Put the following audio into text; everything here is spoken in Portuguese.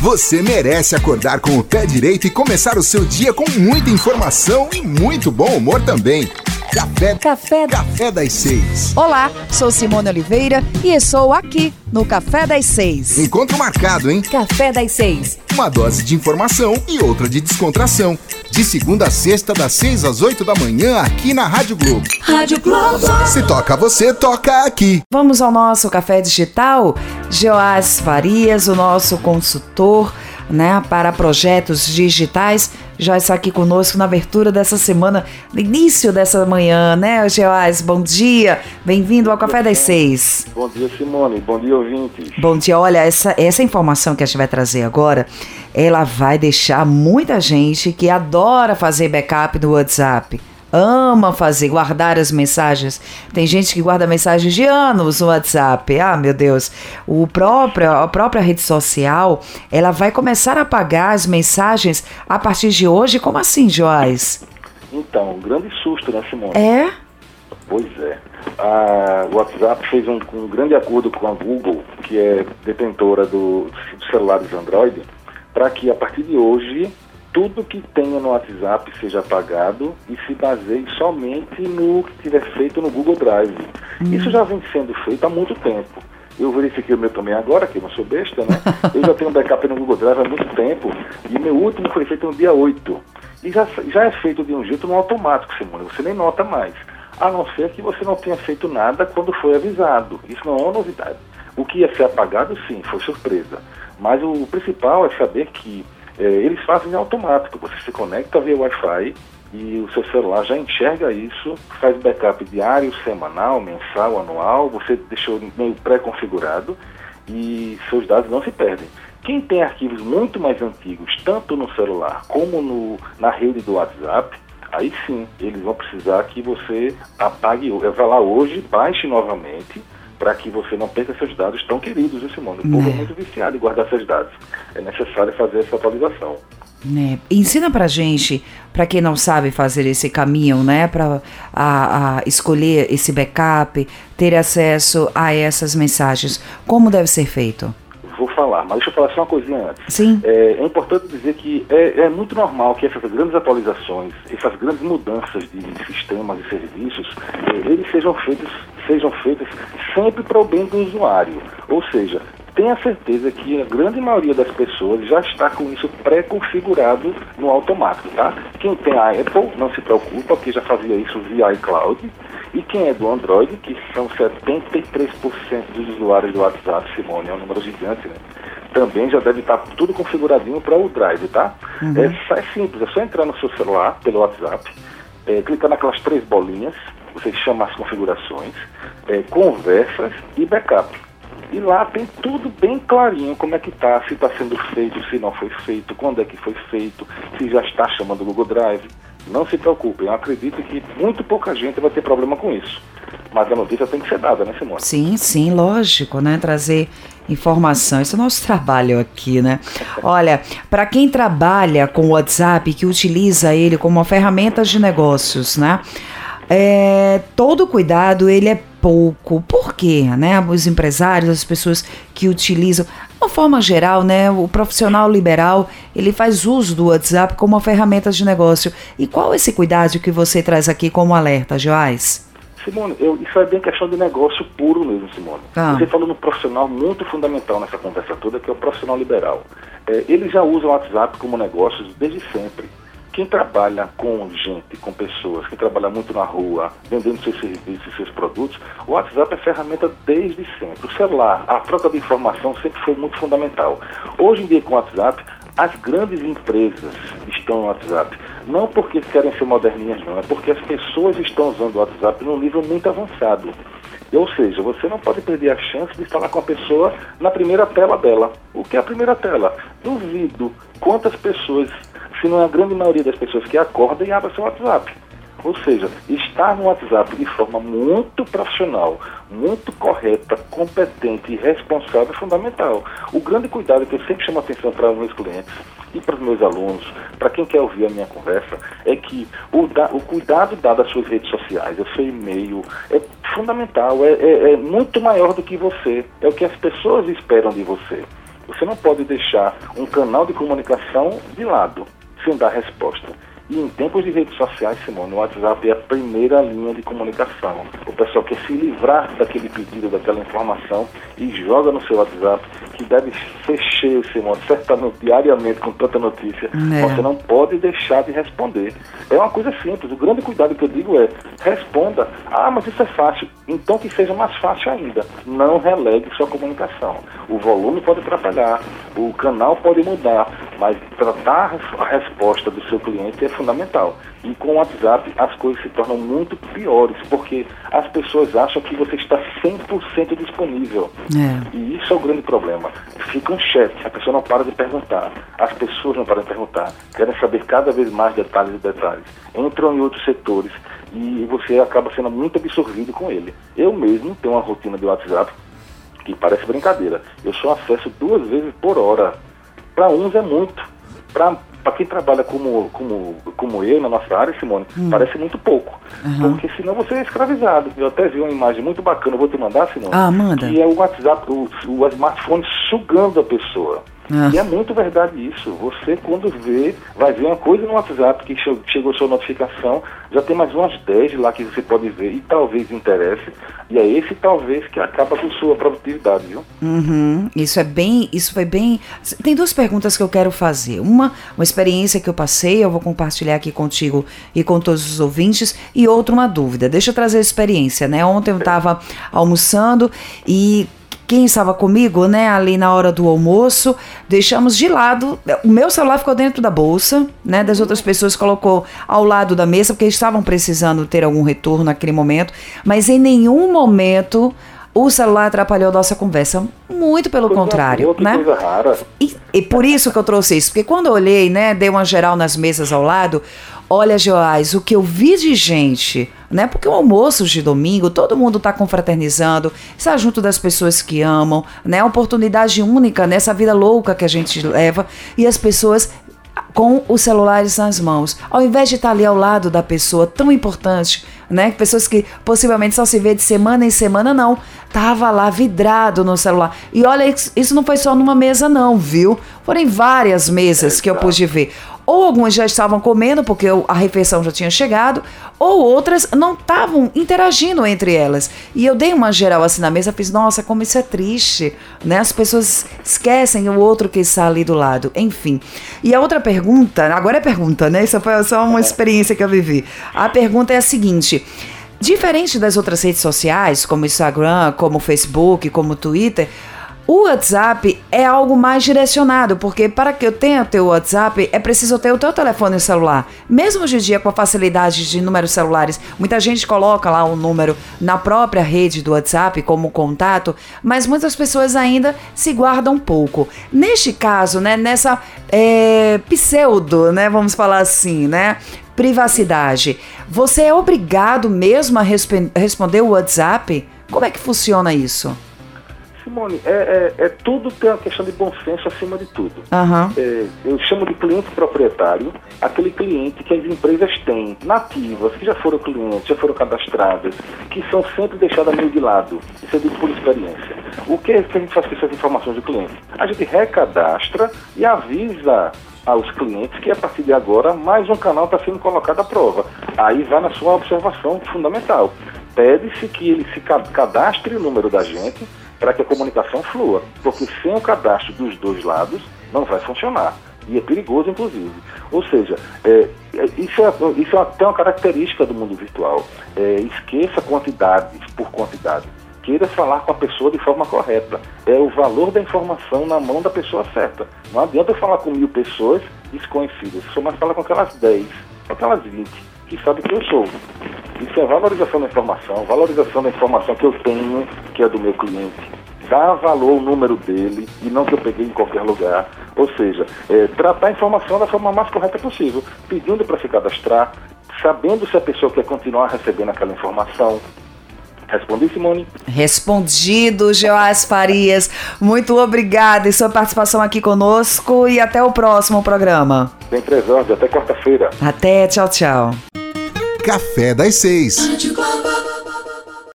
Você merece acordar com o pé direito e começar o seu dia com muita informação e muito bom humor também. Café, Café, Café das Seis. Olá, sou Simone Oliveira e estou aqui no Café das Seis. Encontro marcado, hein? Café das Seis. Uma dose de informação e outra de descontração. De segunda a sexta, das seis às oito da manhã, aqui na Rádio Globo. Rádio Globo. Se toca você, toca aqui. Vamos ao nosso café digital? Joás Farias, o nosso consultor né, para projetos digitais, já está aqui conosco na abertura dessa semana, no início dessa manhã, né, Joás? Bom dia, bem-vindo ao Café das Seis. Bom dia, Simone. Bom dia, ouvintes. Bom dia, olha, essa, essa informação que a gente vai trazer agora, ela vai deixar muita gente que adora fazer backup no WhatsApp ama fazer, guardar as mensagens. Tem gente que guarda mensagens de anos no WhatsApp. Ah, meu Deus. O próprio, a própria rede social, ela vai começar a apagar as mensagens a partir de hoje. Como assim, Joás? Então, um grande susto, né, Simone? É? Pois é. O WhatsApp fez um, um, grande acordo com a Google, que é detentora do, dos celulares Android, para que a partir de hoje tudo que tenha no WhatsApp seja apagado e se baseie somente no que tiver feito no Google Drive. Hum. Isso já vem sendo feito há muito tempo. Eu verifiquei o meu também agora, que eu não sou besta, né? Eu já tenho um backup no Google Drive há muito tempo e meu último foi feito no dia 8. E já, já é feito de um jeito no automático, Simone, você nem nota mais. A não ser que você não tenha feito nada quando foi avisado. Isso não é uma novidade. O que ia ser apagado, sim, foi surpresa. Mas o principal é saber que é, eles fazem automático. Você se conecta via Wi-Fi e o seu celular já enxerga isso, faz backup diário, semanal, mensal, anual, você deixou meio pré-configurado e seus dados não se perdem. Quem tem arquivos muito mais antigos, tanto no celular como no, na rede do WhatsApp, aí sim, eles vão precisar que você apague, vá lá hoje, baixe novamente, para que você não perca seus dados tão queridos, esse mundo. O povo é. é muito viciado em guardar seus dados. É necessário fazer essa atualização. Né? Ensina pra gente, para quem não sabe fazer esse caminho, né, para a, a, escolher esse backup, ter acesso a essas mensagens, como deve ser feito? Falar, mas deixa eu falar só uma coisinha antes. Sim. É, é importante dizer que é, é, muito normal que essas grandes atualizações, essas grandes mudanças de sistemas e serviços, é, eles sejam feitos sejam feitas sempre para o bem do usuário. Ou seja, tenha certeza que a grande maioria das pessoas já está com isso pré-configurado no automático, tá? Quem tem a Apple, não se preocupa, porque já fazia isso via iCloud. E quem é do Android, que são 73% dos usuários do WhatsApp, Simone, é um número gigante, né? Também já deve estar tudo configuradinho para o Drive, tá? Uhum. É, é, simples, é só entrar no seu celular pelo WhatsApp, é, clicar naquelas três bolinhas, você chama as configurações, é, conversas e backup. E lá tem tudo bem clarinho como é que está, se está sendo feito, se não foi feito, quando é que foi feito, se já está chamando o Google Drive. Não se preocupem, eu acredito que muito pouca gente vai ter problema com isso. Mas a notícia tem que ser dada, né, Simone? Sim, sim, lógico, né? Trazer informação. Esse é o nosso trabalho aqui, né? Olha, para quem trabalha com o WhatsApp, que utiliza ele como uma ferramenta de negócios, né? É, todo cuidado ele é pouco. Por quê? Né? Os empresários, as pessoas que utilizam, de uma forma geral, né, o profissional liberal, ele faz uso do WhatsApp como uma ferramenta de negócio. E qual esse cuidado que você traz aqui como alerta, Joás? Simone, eu, isso é bem questão de negócio puro mesmo, Simone. Ah. Você falou no profissional muito fundamental nessa conversa toda, que é o profissional liberal. É, ele já usa o WhatsApp como negócio desde sempre. Quem trabalha com gente, com pessoas, quem trabalha muito na rua, vendendo seus serviços, seus produtos, o WhatsApp é ferramenta desde sempre. O celular, a troca de informação sempre foi muito fundamental. Hoje em dia, com o WhatsApp, as grandes empresas estão no WhatsApp. Não porque querem ser moderninhas, não, é porque as pessoas estão usando o WhatsApp num nível muito avançado. Ou seja, você não pode perder a chance de falar com a pessoa na primeira tela dela. O que é a primeira tela? Duvido quantas pessoas se não é a grande maioria das pessoas que acordam e abrem seu WhatsApp. Ou seja, estar no WhatsApp de forma muito profissional, muito correta, competente e responsável é fundamental. O grande cuidado que eu sempre chamo a atenção para os meus clientes e para os meus alunos, para quem quer ouvir a minha conversa, é que o, da, o cuidado dado às suas redes sociais, ao seu e-mail, é fundamental, é, é, é muito maior do que você, é o que as pessoas esperam de você. Você não pode deixar um canal de comunicação de lado, sem dar resposta. E em tempos de redes sociais, Simone, o WhatsApp é a primeira linha de comunicação. O pessoal quer se livrar daquele pedido, daquela informação e joga no seu WhatsApp, que deve ser cheio, Simone, certamente, diariamente, com tanta notícia. É. Você não pode deixar de responder. É uma coisa simples. O grande cuidado que eu digo é, responda. Ah, mas isso é fácil. Então que seja mais fácil ainda. Não relegue sua comunicação. O volume pode atrapalhar, o canal pode mudar, mas tratar a resposta do seu cliente é fundamental. E com o WhatsApp as coisas se tornam muito piores, porque as pessoas acham que você está 100% disponível. É. E isso é o grande problema. Fica um chat, a pessoa não para de perguntar, as pessoas não param de perguntar, querem saber cada vez mais detalhes e detalhes. Entram em outros setores e você acaba sendo muito absorvido com ele. Eu mesmo tenho uma rotina de WhatsApp que parece brincadeira. Eu só acesso duas vezes por hora. Para uns é muito. Para para quem trabalha como, como, como eu na nossa área, Simone, hum. parece muito pouco. Uhum. Porque senão você é escravizado. Eu até vi uma imagem muito bacana, eu vou te mandar, Simone. Ah, manda. Que é o WhatsApp, o, o smartphone sugando a pessoa. Ah. E é muito verdade isso. Você, quando vê, vai ver uma coisa no WhatsApp que chegou sua notificação, já tem mais umas 10 lá que você pode ver e talvez interesse. E é esse talvez que acaba com sua produtividade, viu? Uhum. Isso é bem, isso foi bem. Tem duas perguntas que eu quero fazer. Uma, uma experiência que eu passei, eu vou compartilhar aqui contigo e com todos os ouvintes, e outra, uma dúvida. Deixa eu trazer a experiência, né? Ontem eu estava almoçando e quem estava comigo, né, ali na hora do almoço, deixamos de lado. O meu celular ficou dentro da bolsa, né, das outras pessoas colocou ao lado da mesa, porque estavam precisando ter algum retorno naquele momento, mas em nenhum momento o celular atrapalhou a nossa conversa. Muito pelo coisa contrário, né? Coisa rara. E, e por isso que eu trouxe isso, porque quando eu olhei, né, dei uma geral nas mesas ao lado, olha, Joás, o que eu vi de gente né? Porque o almoço de domingo, todo mundo está confraternizando, está junto das pessoas que amam, né? Oportunidade única nessa vida louca que a gente leva e as pessoas com os celulares nas mãos, ao invés de estar ali ao lado da pessoa tão importante, né? Pessoas que possivelmente só se vê de semana em semana, não. Tava lá vidrado no celular. E olha, isso não foi só numa mesa, não, viu? Foram várias mesas que eu pude ver ou algumas já estavam comendo porque a refeição já tinha chegado, ou outras não estavam interagindo entre elas. E eu dei uma geral assim na mesa, fiz, nossa, como isso é triste, né? As pessoas esquecem o outro que está ali do lado, enfim. E a outra pergunta, agora é pergunta, né? Isso foi só uma experiência que eu vivi. A pergunta é a seguinte: Diferente das outras redes sociais, como Instagram, como Facebook, como Twitter, o WhatsApp é algo mais direcionado, porque para que eu tenha o teu WhatsApp é preciso ter o teu telefone celular. Mesmo hoje em dia com a facilidade de números celulares, muita gente coloca lá o um número na própria rede do WhatsApp como contato, mas muitas pessoas ainda se guardam um pouco. Neste caso, né, nessa é, pseudo, né, vamos falar assim, né, privacidade, você é obrigado mesmo a resp responder o WhatsApp? Como é que funciona isso? Simone, é, é, é, tudo tem uma questão de bom senso acima de tudo. Uhum. É, eu chamo de cliente proprietário aquele cliente que as empresas têm, nativas, que já foram clientes, já foram cadastradas, que são sempre deixadas meio de lado. Isso é dito por experiência. O que, é que a gente faz com essas informações do cliente? A gente recadastra e avisa aos clientes que a partir de agora mais um canal está sendo colocado à prova. Aí vai na sua observação fundamental. Pede-se que ele se cadastre o número da gente para que a comunicação flua, porque sem o cadastro dos dois lados não vai funcionar. E é perigoso, inclusive. Ou seja, é, é isso, é, isso é até uma característica do mundo virtual. É, esqueça quantidade por quantidade. Queira falar com a pessoa de forma correta. É o valor da informação na mão da pessoa certa. Não adianta eu falar com mil pessoas desconhecidas. Só mais falar com aquelas 10, com aquelas 20, que sabem quem eu sou. Isso é valorização da informação, valorização da informação que eu tenho, que é do meu cliente. Dar valor ao número dele e não que eu peguei em qualquer lugar. Ou seja, é, tratar a informação da forma mais correta possível, pedindo para se cadastrar, sabendo se a pessoa quer continuar recebendo aquela informação, Respondi, Simone? Respondido, Joás Farias. Muito obrigada e sua participação aqui conosco e até o próximo programa. Bem presente, até quarta-feira. Até, tchau, tchau. Café das Seis.